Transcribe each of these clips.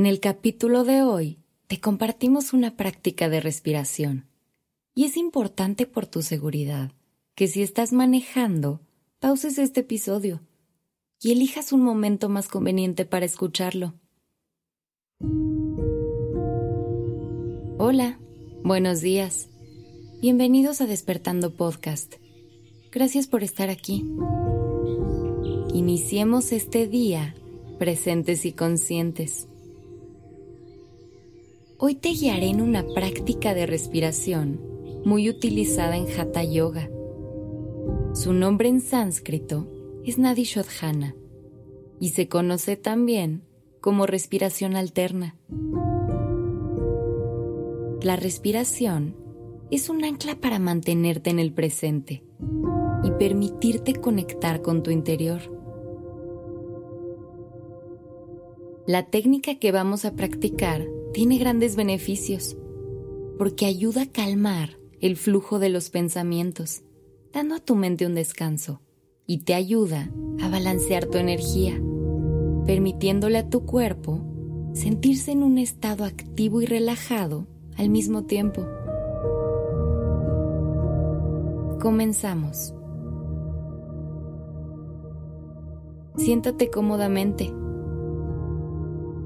En el capítulo de hoy te compartimos una práctica de respiración y es importante por tu seguridad que si estás manejando, pauses este episodio y elijas un momento más conveniente para escucharlo. Hola, buenos días. Bienvenidos a Despertando Podcast. Gracias por estar aquí. Iniciemos este día presentes y conscientes. Hoy te guiaré en una práctica de respiración muy utilizada en Hatha Yoga. Su nombre en sánscrito es Nadi Shodhana y se conoce también como respiración alterna. La respiración es un ancla para mantenerte en el presente y permitirte conectar con tu interior. La técnica que vamos a practicar tiene grandes beneficios porque ayuda a calmar el flujo de los pensamientos, dando a tu mente un descanso y te ayuda a balancear tu energía, permitiéndole a tu cuerpo sentirse en un estado activo y relajado al mismo tiempo. Comenzamos. Siéntate cómodamente,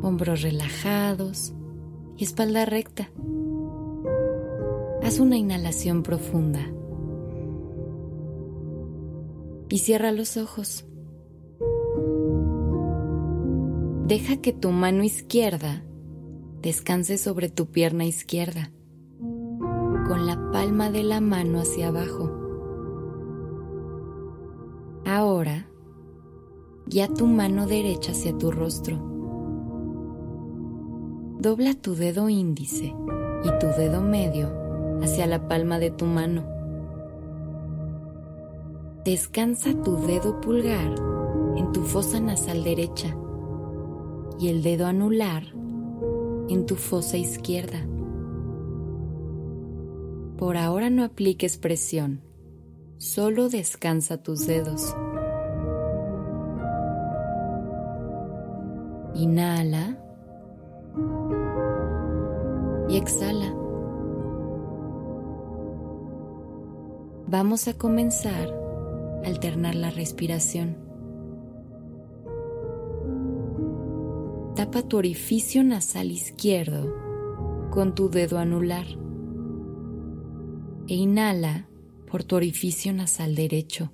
hombros relajados y espalda recta. Haz una inhalación profunda y cierra los ojos. Deja que tu mano izquierda descanse sobre tu pierna izquierda, con la palma de la mano hacia abajo. Ahora, guía tu mano derecha hacia tu rostro. Dobla tu dedo índice y tu dedo medio hacia la palma de tu mano. Descansa tu dedo pulgar en tu fosa nasal derecha y el dedo anular en tu fosa izquierda. Por ahora no apliques presión, solo descansa tus dedos. Inhala exhala. Vamos a comenzar a alternar la respiración. Tapa tu orificio nasal izquierdo con tu dedo anular e inhala por tu orificio nasal derecho.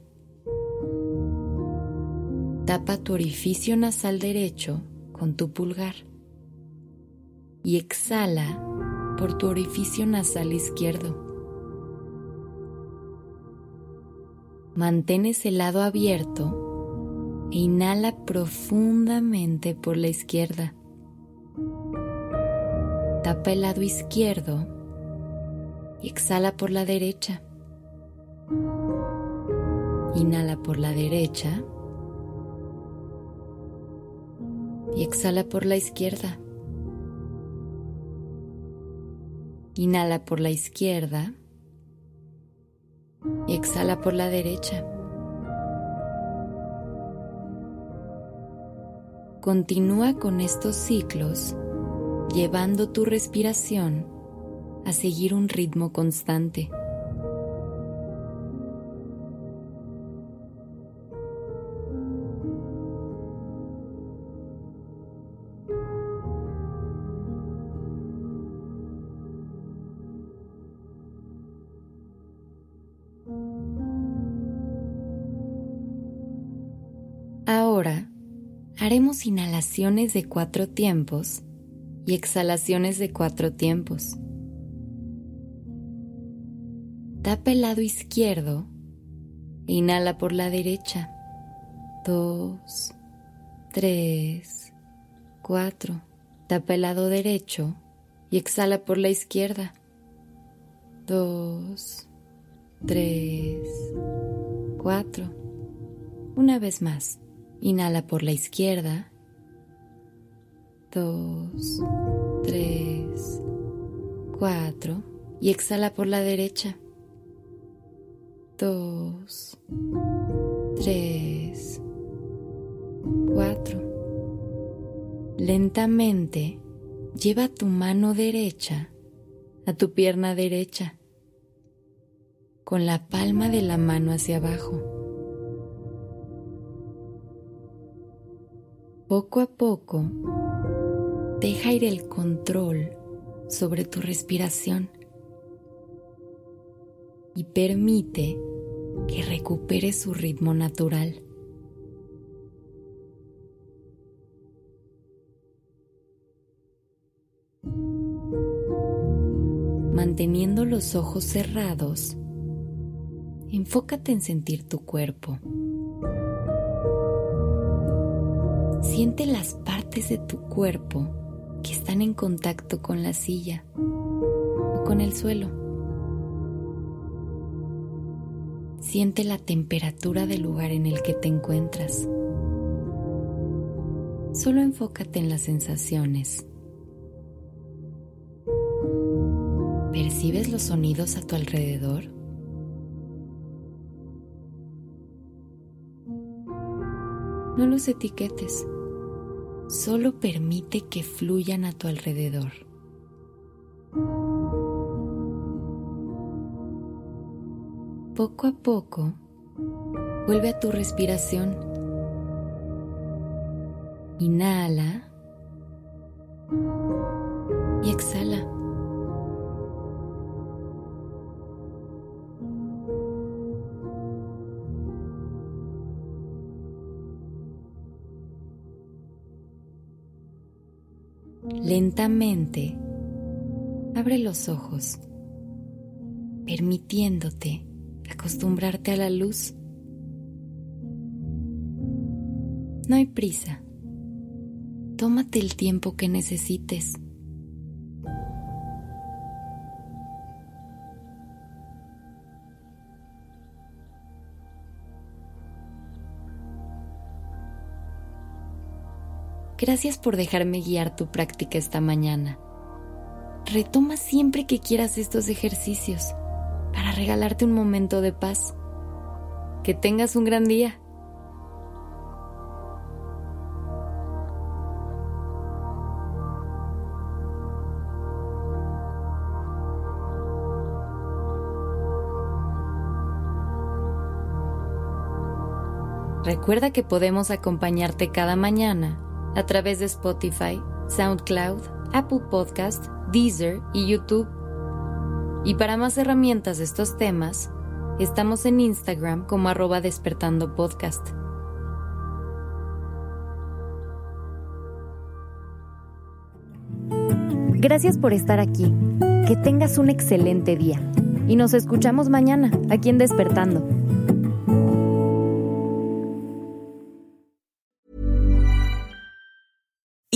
Tapa tu orificio nasal derecho con tu pulgar y exhala por tu orificio nasal izquierdo. Mantén ese lado abierto e inhala profundamente por la izquierda. Tapa el lado izquierdo y exhala por la derecha. Inhala por la derecha y exhala por la izquierda. Inhala por la izquierda y exhala por la derecha. Continúa con estos ciclos llevando tu respiración a seguir un ritmo constante. Ahora haremos inhalaciones de cuatro tiempos y exhalaciones de cuatro tiempos. Tapa el lado izquierdo e inhala por la derecha. Dos, tres, cuatro. Tapa el lado derecho y exhala por la izquierda. Dos, tres, cuatro. Una vez más. Inhala por la izquierda. Dos, tres, cuatro. Y exhala por la derecha. Dos, tres, cuatro. Lentamente Lleva tu mano derecha a tu pierna derecha, con la palma de la mano hacia abajo. Poco a poco, deja ir el control sobre tu respiración y permite que recupere su ritmo natural. Manteniendo los ojos cerrados, enfócate en sentir tu cuerpo. Siente las partes de tu cuerpo que están en contacto con la silla o con el suelo. Siente la temperatura del lugar en el que te encuentras. Solo enfócate en las sensaciones. ¿Percibes los sonidos a tu alrededor? No los etiquetes, solo permite que fluyan a tu alrededor. Poco a poco, vuelve a tu respiración. Inhala y exhala. Lentamente, abre los ojos, permitiéndote acostumbrarte a la luz. No hay prisa. Tómate el tiempo que necesites. Gracias por dejarme guiar tu práctica esta mañana. Retoma siempre que quieras estos ejercicios para regalarte un momento de paz. Que tengas un gran día. Recuerda que podemos acompañarte cada mañana a través de Spotify, SoundCloud, Apple Podcast, Deezer y YouTube. Y para más herramientas de estos temas, estamos en Instagram como arroba despertando podcast. Gracias por estar aquí. Que tengas un excelente día. Y nos escuchamos mañana aquí en Despertando.